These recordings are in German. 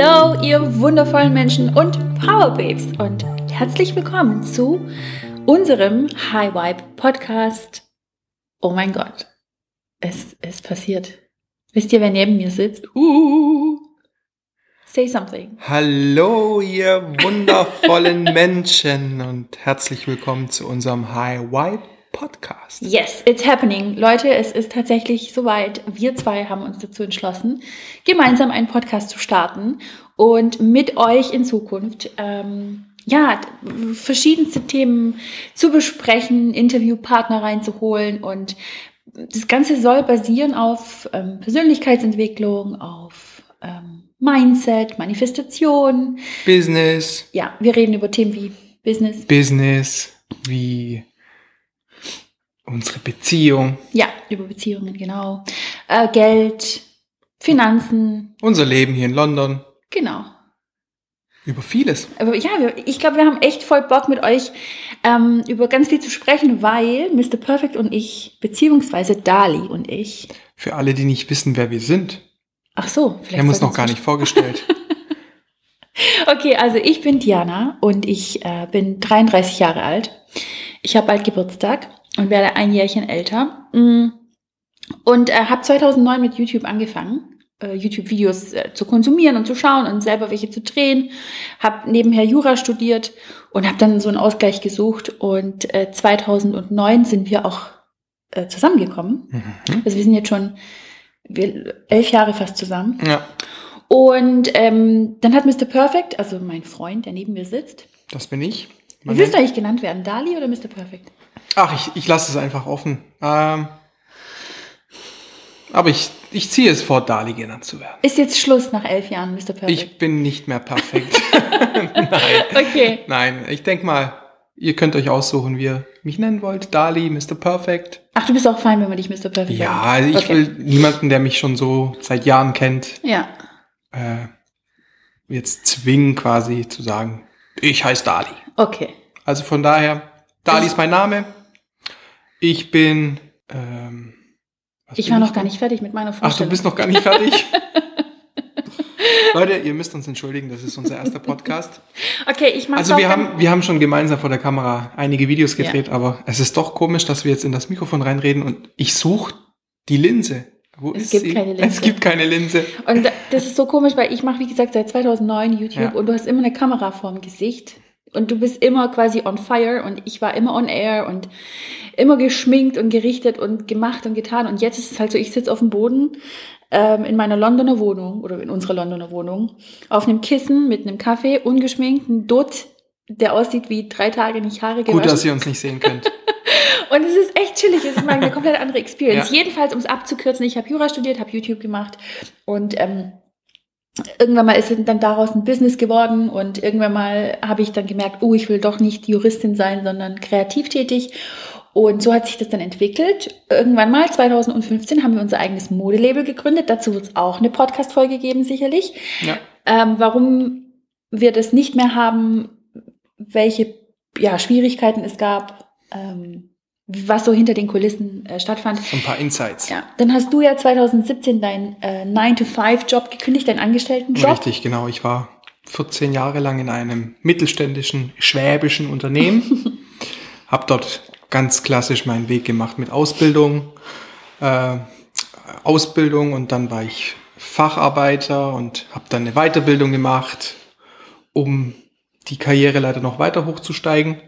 Hallo, ihr wundervollen Menschen und Power Babes und herzlich willkommen zu unserem High Vibe Podcast. Oh mein Gott, es ist passiert. Wisst ihr, wer neben mir sitzt? Uh, say something. Hallo, ihr wundervollen Menschen und herzlich willkommen zu unserem High Vibe Podcast. Yes, it's happening. Leute, es ist tatsächlich soweit. Wir zwei haben uns dazu entschlossen, gemeinsam einen Podcast zu starten und mit euch in Zukunft ähm, ja, verschiedenste Themen zu besprechen, Interviewpartner reinzuholen und das Ganze soll basieren auf ähm, Persönlichkeitsentwicklung, auf ähm, Mindset, Manifestation. Business. Ja, wir reden über Themen wie Business. Business, wie unsere Beziehung. Ja, über Beziehungen, genau. Äh, Geld, Finanzen. Unser Leben hier in London. Genau. Über vieles. Aber ja, ich glaube, wir haben echt voll Bock mit euch ähm, über ganz viel zu sprechen, weil Mr. Perfect und ich, beziehungsweise Dali und ich. Für alle, die nicht wissen, wer wir sind. Ach so, vielleicht. Wir haben uns noch gar nicht vorgestellt. okay, also ich bin Diana und ich äh, bin 33 Jahre alt. Ich habe bald Geburtstag und werde ein Jährchen älter. Mm. Und äh, habe 2009 mit YouTube angefangen, äh, YouTube-Videos äh, zu konsumieren und zu schauen und selber welche zu drehen. Habe nebenher Jura studiert und habe dann so einen Ausgleich gesucht. Und äh, 2009 sind wir auch äh, zusammengekommen. Mhm. Also wir sind jetzt schon wir, elf Jahre fast zusammen. Ja. Und ähm, dann hat Mr. Perfect, also mein Freund, der neben mir sitzt. Das bin ich. Wie willst du eigentlich genannt werden? Dali oder Mr. Perfect? Ach, ich, ich lasse es einfach offen. Ähm, aber ich, ich ziehe es vor, Dali genannt zu werden. Ist jetzt Schluss nach elf Jahren, Mr. Perfect? Ich bin nicht mehr perfekt. Nein. Okay. Nein, ich denke mal, ihr könnt euch aussuchen, wie ihr mich nennen wollt. Dali, Mr. Perfect. Ach, du bist auch fein, wenn man dich Mr. Perfect Ja, also ich okay. will niemanden, der mich schon so seit Jahren kennt, ja. äh, jetzt zwingen quasi zu sagen, ich heiße Dali. Okay. Also von daher, Dali ist mein Name. Ich bin. Ähm, ich war noch gar nicht fertig mit meiner Vorstellung. Ach, du bist noch gar nicht fertig? Leute, ihr müsst uns entschuldigen, das ist unser erster Podcast. Okay, ich mache Also wir haben, wir haben schon gemeinsam vor der Kamera einige Videos gedreht, ja. aber es ist doch komisch, dass wir jetzt in das Mikrofon reinreden und ich suche die Linse. Wo es gibt sie? keine Linse. Es gibt keine Linse. Und das ist so komisch, weil ich mache, wie gesagt, seit 2009 YouTube ja. und du hast immer eine Kamera vorm Gesicht und du bist immer quasi on fire und ich war immer on air und immer geschminkt und gerichtet und gemacht und getan. Und jetzt ist es halt so, ich sitze auf dem Boden ähm, in meiner Londoner Wohnung oder in unserer Londoner Wohnung auf einem Kissen mit einem Kaffee, ungeschminkt, ein Dutt, der aussieht wie drei Tage nicht Haare gewaschen. Gut, dass ihr uns nicht sehen könnt. und es ist echt chillig, es ist mal eine komplett andere Experience. Ja. Jedenfalls, um es abzukürzen, ich habe Jura studiert, habe YouTube gemacht und ähm, irgendwann mal ist dann daraus ein Business geworden und irgendwann mal habe ich dann gemerkt, oh, ich will doch nicht Juristin sein, sondern kreativ tätig. Und so hat sich das dann entwickelt. Irgendwann mal, 2015, haben wir unser eigenes Modelabel gegründet. Dazu wird es auch eine Podcast-Folge geben, sicherlich. Ja. Ähm, warum wir das nicht mehr haben, welche ja, Schwierigkeiten es gab, ähm, was so hinter den Kulissen äh, stattfand. So ein paar Insights. Ja. Dann hast du ja 2017 deinen äh, 9-to-5-Job gekündigt, deinen Angestelltenjob. Richtig, genau. Ich war 14 Jahre lang in einem mittelständischen schwäbischen Unternehmen. hab dort ganz klassisch meinen Weg gemacht mit Ausbildung, äh, Ausbildung und dann war ich Facharbeiter und habe dann eine Weiterbildung gemacht, um die Karriere leider noch weiter hochzusteigen.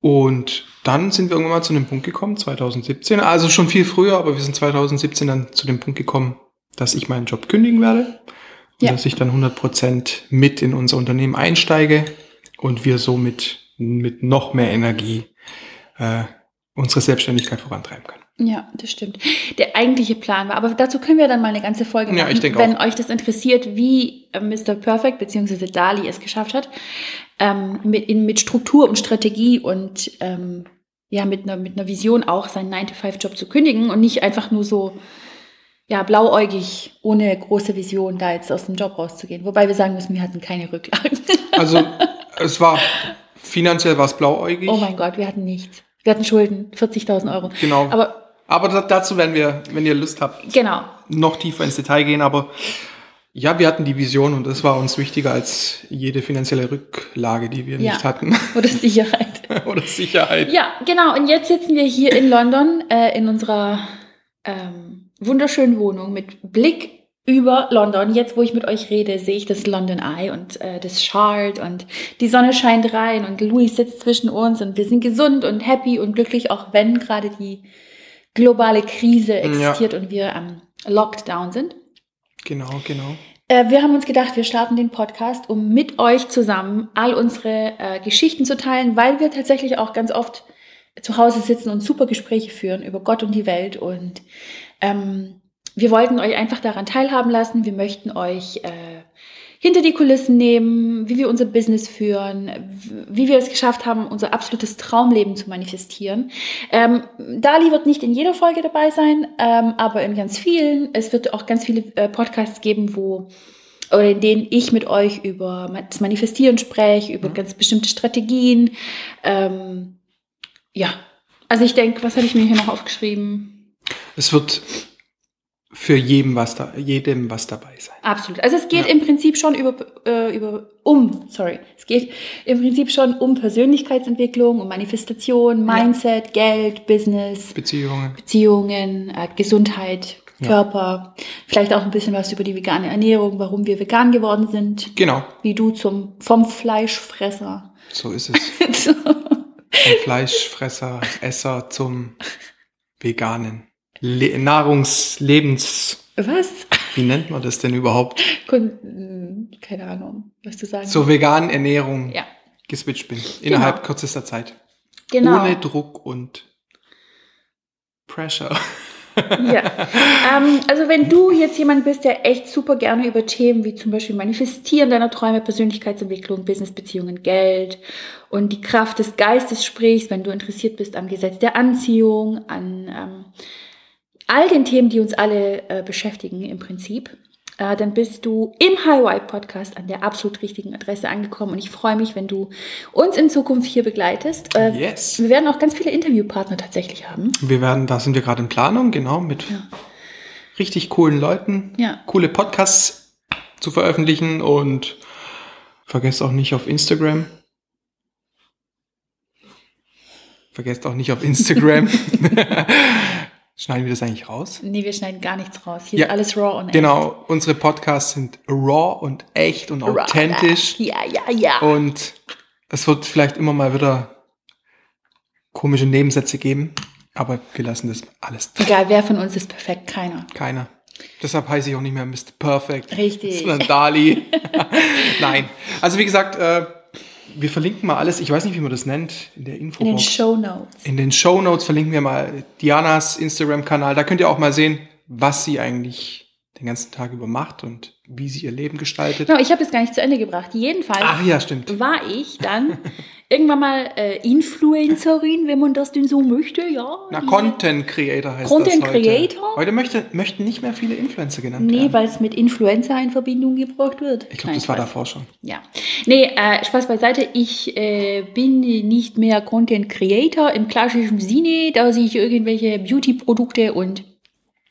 Und dann sind wir irgendwann mal zu dem Punkt gekommen, 2017, also schon viel früher, aber wir sind 2017 dann zu dem Punkt gekommen, dass ich meinen Job kündigen werde und ja. dass ich dann 100% mit in unser Unternehmen einsteige und wir somit mit noch mehr Energie äh, unsere Selbstständigkeit vorantreiben können. Ja, das stimmt. Der eigentliche Plan war, aber dazu können wir dann mal eine ganze Folge machen, ja, ich denke wenn auch. euch das interessiert, wie äh, Mr. Perfect bzw. Dali es geschafft hat, ähm, mit, in, mit Struktur und Strategie und ähm, ja, mit einer, mit einer Vision auch seinen 9-to-5-Job zu kündigen und nicht einfach nur so ja, blauäugig, ohne große Vision da jetzt aus dem Job rauszugehen. Wobei wir sagen müssen, wir hatten keine Rücklagen. Also es war finanziell war es blauäugig. Oh mein Gott, wir hatten nichts. Wir hatten Schulden, 40.000 Euro. Genau. Aber aber dazu werden wir, wenn ihr Lust habt, genau. noch tiefer ins Detail gehen. Aber Ja, wir hatten die Vision und das war uns wichtiger als jede finanzielle Rücklage, die wir Ja. nicht hatten. Oder Sicherheit. Oder Sicherheit. Ja, genau. Und jetzt sitzen wir hier in London äh, in unserer ähm, wunderschönen Wohnung mit Blick über London. Jetzt, wo ich mit euch rede, sehe ich das London Eye und äh, das Shard und die Sonne scheint rein und Louis sitzt zwischen uns und wir sind gesund und happy und glücklich, auch wenn gerade die globale Krise existiert und wir am Lockdown sind. Genau, genau. Äh, wir haben uns gedacht, wir starten den Podcast, um mit euch zusammen all unsere äh, Geschichten zu teilen, weil wir tatsächlich auch ganz oft zu Hause sitzen und super Gespräche führen über Gott und die Welt. Und ähm, wir wollten euch einfach daran teilhaben lassen. Wir möchten euch äh, hinter die Kulissen nehmen, wie wir unser Business führen, wie wir es geschafft haben, unser absolutes Traumleben zu manifestieren. Ähm, Dali wird nicht in jeder Folge dabei sein, ähm, aber in ganz vielen. Es wird auch ganz viele äh, Podcasts geben, wo oder in denen ich mit euch über das Manifestieren spreche, über Mhm. ganz bestimmte Strategien. Ähm, ja, also ich denke, was habe ich mir hier noch aufgeschrieben? Es wird für jedem was da, jedem was dabei sein. Absolut. Also es geht Ja. im Prinzip schon über, äh, über um, sorry, es geht im Prinzip schon um Persönlichkeitsentwicklung, um Manifestation, Mindset, Geld, Business, Beziehungen. Beziehungen, äh, Gesundheit, Ja. Körper, vielleicht auch ein bisschen was über die vegane Ernährung, warum wir vegan geworden sind, Genau, wie du zum vom Fleischfresser. so ist es. Vom Fleischfresser, Esser zum veganen Le Nahrungslebens. was? Wie nennt man das denn überhaupt? Keine Ahnung, was du sagen Zur veganen Ernährung Ja, geswitcht bin. Innerhalb Genau. kürzester Zeit. genau. Ohne Druck und Pressure. Ja. Ähm, also wenn du jetzt jemand bist, der echt super gerne über Themen wie zum Beispiel Manifestieren deiner Träume, Persönlichkeitsentwicklung, Businessbeziehungen, Geld und die Kraft des Geistes sprichst, wenn du interessiert bist am Gesetz der Anziehung, an ähm, all den Themen, die uns alle äh, beschäftigen im Prinzip, äh, dann bist du im High Vibe Podcast an der absolut richtigen Adresse angekommen und ich freue mich, wenn du uns in Zukunft hier begleitest. Äh, Yes. Wir werden auch ganz viele Interviewpartner tatsächlich haben. Wir werden, da sind wir gerade in Planung, genau, mit Ja. richtig coolen Leuten, Ja. coole Podcasts zu veröffentlichen und vergesst auch nicht auf Instagram. Vergesst auch nicht auf Instagram. Schneiden wir das eigentlich raus? Nee, wir schneiden gar nichts raus. Hier Ja, ist alles raw und Genau, unsere Podcasts sind raw und echt und echt. authentisch. Ja, ja, ja. Und es wird vielleicht immer mal wieder komische Nebensätze geben, aber wir lassen das alles drin. Egal, wer von uns ist perfekt? Keiner. Keiner. Deshalb heiße ich auch nicht mehr Mr. Perfect. Richtig. Sondern Dali. Nein. Also wie gesagt, äh, wir verlinken mal alles. Ich weiß nicht, wie man das nennt in der In den Infobox. Show Notes. In den Show Notes verlinken wir mal Dianas Instagram-Kanal. Da könnt ihr auch mal sehen, was sie eigentlich den ganzen Tag über macht und wie sie ihr Leben gestaltet. Genau, ich habe es gar nicht zu Ende gebracht. Jedenfalls Ach ja, stimmt. war ich dann irgendwann mal äh, Influencerin, wenn man das denn so möchte, ja. Na, Content Creator heißt Content das heute. Creator? Heute möchte, möchten nicht mehr viele Influencer genannt Nee, werden. weil es mit Influencer in Verbindung gebracht wird. Ich glaube, das war Spaß. davor schon. Ja. Nee, äh, Spaß beiseite. Ich äh, bin nicht mehr Content Creator im klassischen Sinne, dass ich irgendwelche Beauty-Produkte und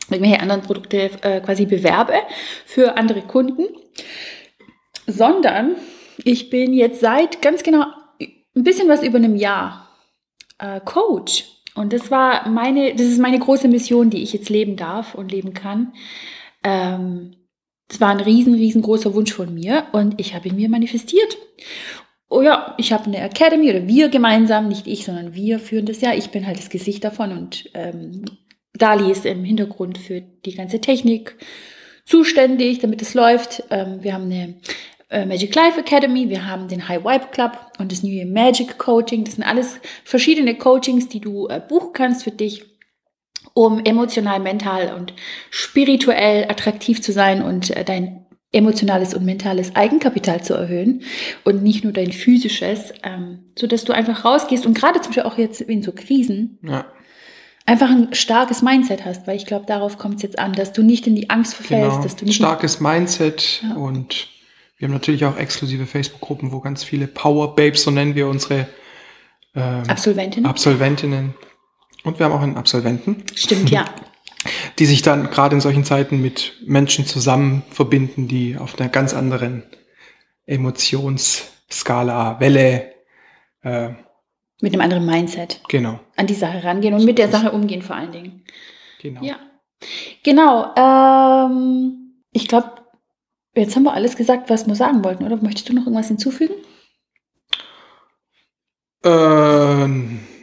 irgendwelche anderen Produkte äh, quasi bewerbe für andere Kunden, sondern ich bin jetzt seit ganz genau ein bisschen was über einem Jahr äh, Coach. Und das war meine, das ist meine große Mission, die ich jetzt leben darf und leben kann. Ähm, das war ein riesen, riesengroßer Wunsch von mir und ich habe ihn mir manifestiert. Oh ja, ich habe eine Academy oder wir gemeinsam, nicht ich, sondern wir führen das ja. Ich bin halt das Gesicht davon und ähm, Dali ist im Hintergrund für die ganze Technik zuständig, damit es läuft. Ähm, wir haben eine äh, Magic Life Academy, wir haben den High Vibe Club und das New Year Magic Coaching. Das sind alles verschiedene Coachings, die du äh, buchen kannst für dich, um emotional, mental und spirituell attraktiv zu sein und äh, dein emotionales und mentales Eigenkapital zu erhöhen und nicht nur dein physisches, ähm, so dass du einfach rausgehst und gerade zum Beispiel auch jetzt in so Krisen Ja, einfach ein starkes Mindset hast, weil ich glaube, darauf kommt es jetzt an, dass du nicht in die Angst verfällst, genau. dass du nicht Starkes Mindset Ja. und wir haben natürlich auch exklusive Facebook-Gruppen, wo ganz viele Power Babes, so nennen wir unsere ähm, Absolventin. Absolventinnen. Und wir haben auch einen Absolventen. Stimmt, ja. die sich dann gerade in solchen Zeiten mit Menschen zusammen verbinden, die auf einer ganz anderen Emotionsskala, Welle, äh, Mit einem anderen Mindset genau, an die Sache rangehen und mit der Sache umgehen vor allen Dingen. genau. Ja. Genau. Ähm, ich glaube, jetzt haben wir alles gesagt, was wir sagen wollten, oder? Möchtest du noch irgendwas hinzufügen? Äh,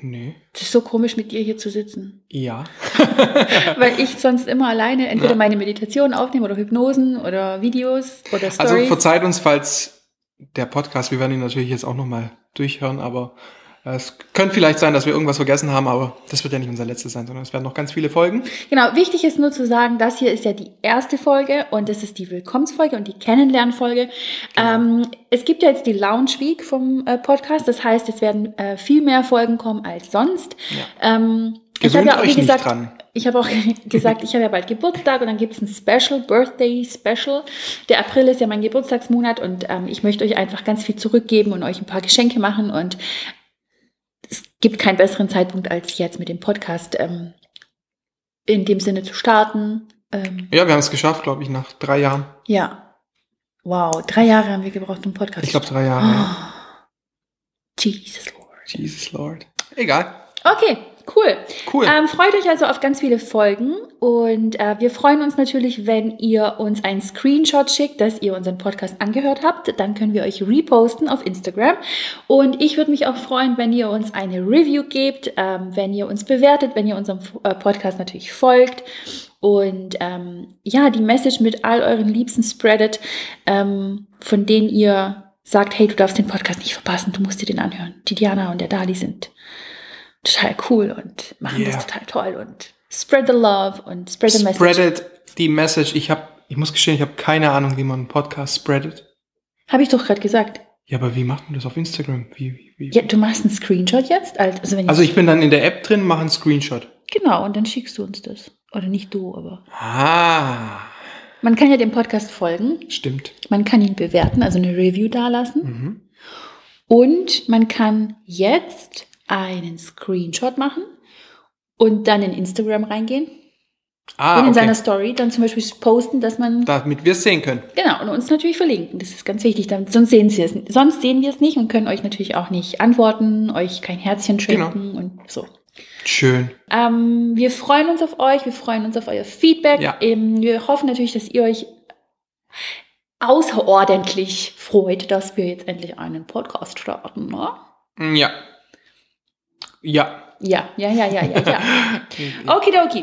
nee. Es ist so komisch, mit dir hier zu sitzen. Ja. Weil ich sonst immer alleine entweder Ja. meine Meditationen aufnehme oder Hypnosen oder Videos oder Also Stories. verzeiht uns, falls der Podcast, wir werden ihn natürlich jetzt auch nochmal durchhören, aber es könnte vielleicht sein, dass wir irgendwas vergessen haben, aber das wird ja nicht unser letztes sein, sondern es werden noch ganz viele Folgen. Genau, wichtig ist nur zu sagen, das hier ist ja die erste Folge und das ist die Willkommensfolge und die Kennenlernfolge. Genau. Ähm, es gibt ja jetzt die Lounge Week vom äh, Podcast, das heißt, es werden äh, viel mehr Folgen kommen als sonst. Ja. Ähm, ich habe ja auch, wie gesagt, dran. ich habe auch gesagt, ich habe ja bald Geburtstag und dann gibt es ein Special, Birthday Special. Der April ist ja mein Geburtstagsmonat und ähm, ich möchte euch einfach ganz viel zurückgeben und euch ein paar Geschenke machen und gibt keinen besseren Zeitpunkt als jetzt mit dem Podcast ähm, in dem Sinne zu starten. Ähm, Ja, wir haben es geschafft, glaube ich, nach drei Jahren. ja. Wow, drei Jahre haben wir gebraucht, um Podcast Ich glaube drei Jahre. ja. Oh. Jesus Lord. Jesus Lord. Egal. Okay, cool. Cool. Ähm, freut euch also auf ganz viele Folgen und äh, wir freuen uns natürlich, wenn ihr uns einen Screenshot schickt, dass ihr unseren Podcast angehört habt. Dann können wir euch reposten auf Instagram. Und ich würde mich auch freuen, wenn ihr uns eine Review gebt, ähm, wenn ihr uns bewertet, wenn ihr unserem äh, Podcast natürlich folgt. Und ähm, ja, die Message mit all euren Liebsten spreadet, ähm, von denen ihr sagt, hey, du darfst den Podcast nicht verpassen, du musst dir den anhören. Die Diana und der Dali sind total cool und machen Yeah. das total toll und spread the love und spread the message. Spreadet die Message. Ich habe, ich muss gestehen, ich habe keine Ahnung, wie man einen Podcast spreadet. Habe ich doch gerade gesagt. Ja, aber wie macht man das auf Instagram? Wie, wie, wie? Ja, du machst einen Screenshot jetzt? als- Also, wenn Also ich bin dann in der App drin, mache einen Screenshot. genau, und dann schickst du uns das. Oder nicht du, aber. Ah, Man kann ja dem Podcast folgen, stimmt. man kann ihn bewerten, also eine Review dalassen. Mhm. Und man kann jetzt einen Screenshot machen und dann in Instagram reingehen Ah, und in okay. seiner Story dann zum Beispiel posten, dass man Damit wir es sehen können. Genau, und uns natürlich verlinken. Das ist ganz wichtig, damit, sonst sehen Sie es. Sonst sehen wir es nicht und können euch natürlich auch nicht antworten, euch kein Herzchen Genau. schenken und so. Schön. Ähm, wir freuen uns auf euch, wir freuen uns auf euer Feedback. Ja. Ähm, wir hoffen natürlich, dass ihr euch außerordentlich freut, dass wir jetzt endlich einen Podcast starten. Ne? Ja. Ja. Ja, ja, ja, ja, ja, ja. Okidoki.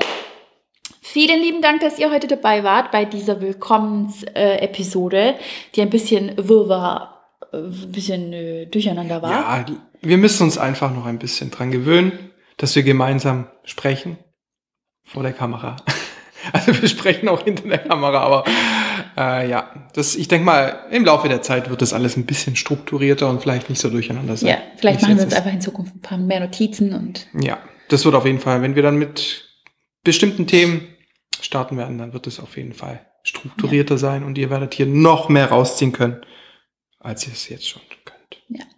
Vielen lieben Dank, dass ihr heute dabei wart bei dieser Willkommens-Episode, die ein bisschen wirrwarr, äh, ein bisschen äh, durcheinander war. Ja, wir müssen uns einfach noch ein bisschen dran gewöhnen, dass wir gemeinsam sprechen vor der Kamera. Also wir sprechen auch hinter der Kamera, aber äh, ja, das, ich denke mal, im Laufe der Zeit wird das alles ein bisschen strukturierter und vielleicht nicht so durcheinander sein. Ja, vielleicht machen wir uns einfach in Zukunft ein paar mehr Notizen und Ja, das wird auf jeden Fall, wenn wir dann mit bestimmten Themen starten werden, dann wird es auf jeden Fall strukturierter sein und ihr werdet hier noch mehr rausziehen können, als ihr es jetzt schon könnt.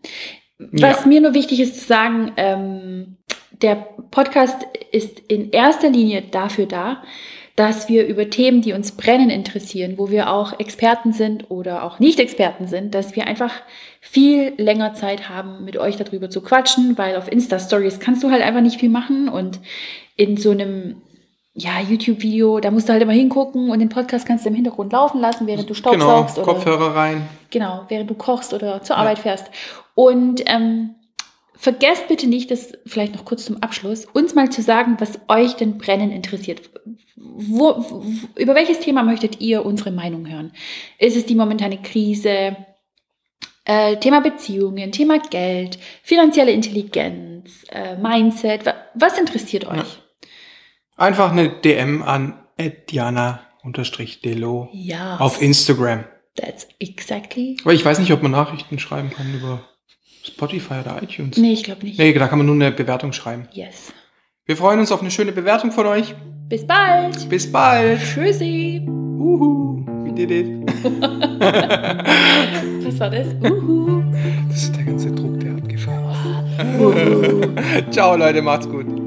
Was mir nur wichtig ist zu sagen, ähm, der Podcast ist in erster Linie dafür da, dass wir über Themen, die uns brennen, interessieren, wo wir auch Experten sind oder auch Nicht-Experten sind, dass wir einfach viel länger Zeit haben, mit euch darüber zu quatschen, weil auf Insta-Stories kannst du halt einfach nicht viel machen und in so einem ja, YouTube-Video, da musst du halt immer hingucken und den Podcast kannst du im Hintergrund laufen lassen, während du Genau, staubsaugst oder Kopfhörer rein. Genau, während du kochst oder zur Arbeit fährst. Und ähm, vergesst bitte nicht, das vielleicht noch kurz zum Abschluss, uns mal zu sagen, was euch denn brennend interessiert. Wo, wo, über welches Thema möchtet ihr unsere Meinung hören? Ist es die momentane Krise? Äh, Thema Beziehungen, Thema Geld, finanzielle Intelligenz, äh, Mindset. Wa- Was interessiert euch? Ja. Einfach eine DM an Diana-Delo Ja. auf Instagram. That's exactly. Weil ich weiß nicht, ob man Nachrichten schreiben kann über Spotify oder iTunes. Nee, ich glaube nicht. Nee, da kann man nur eine Bewertung schreiben. Yes. Wir freuen uns auf eine schöne Bewertung von euch. Bis bald. Bis bald. Tschüssi. Uhu. We did it. Was war das? Uhu. Das ist der ganze Druck, der abgefallen ist. Ciao, Leute, macht's gut.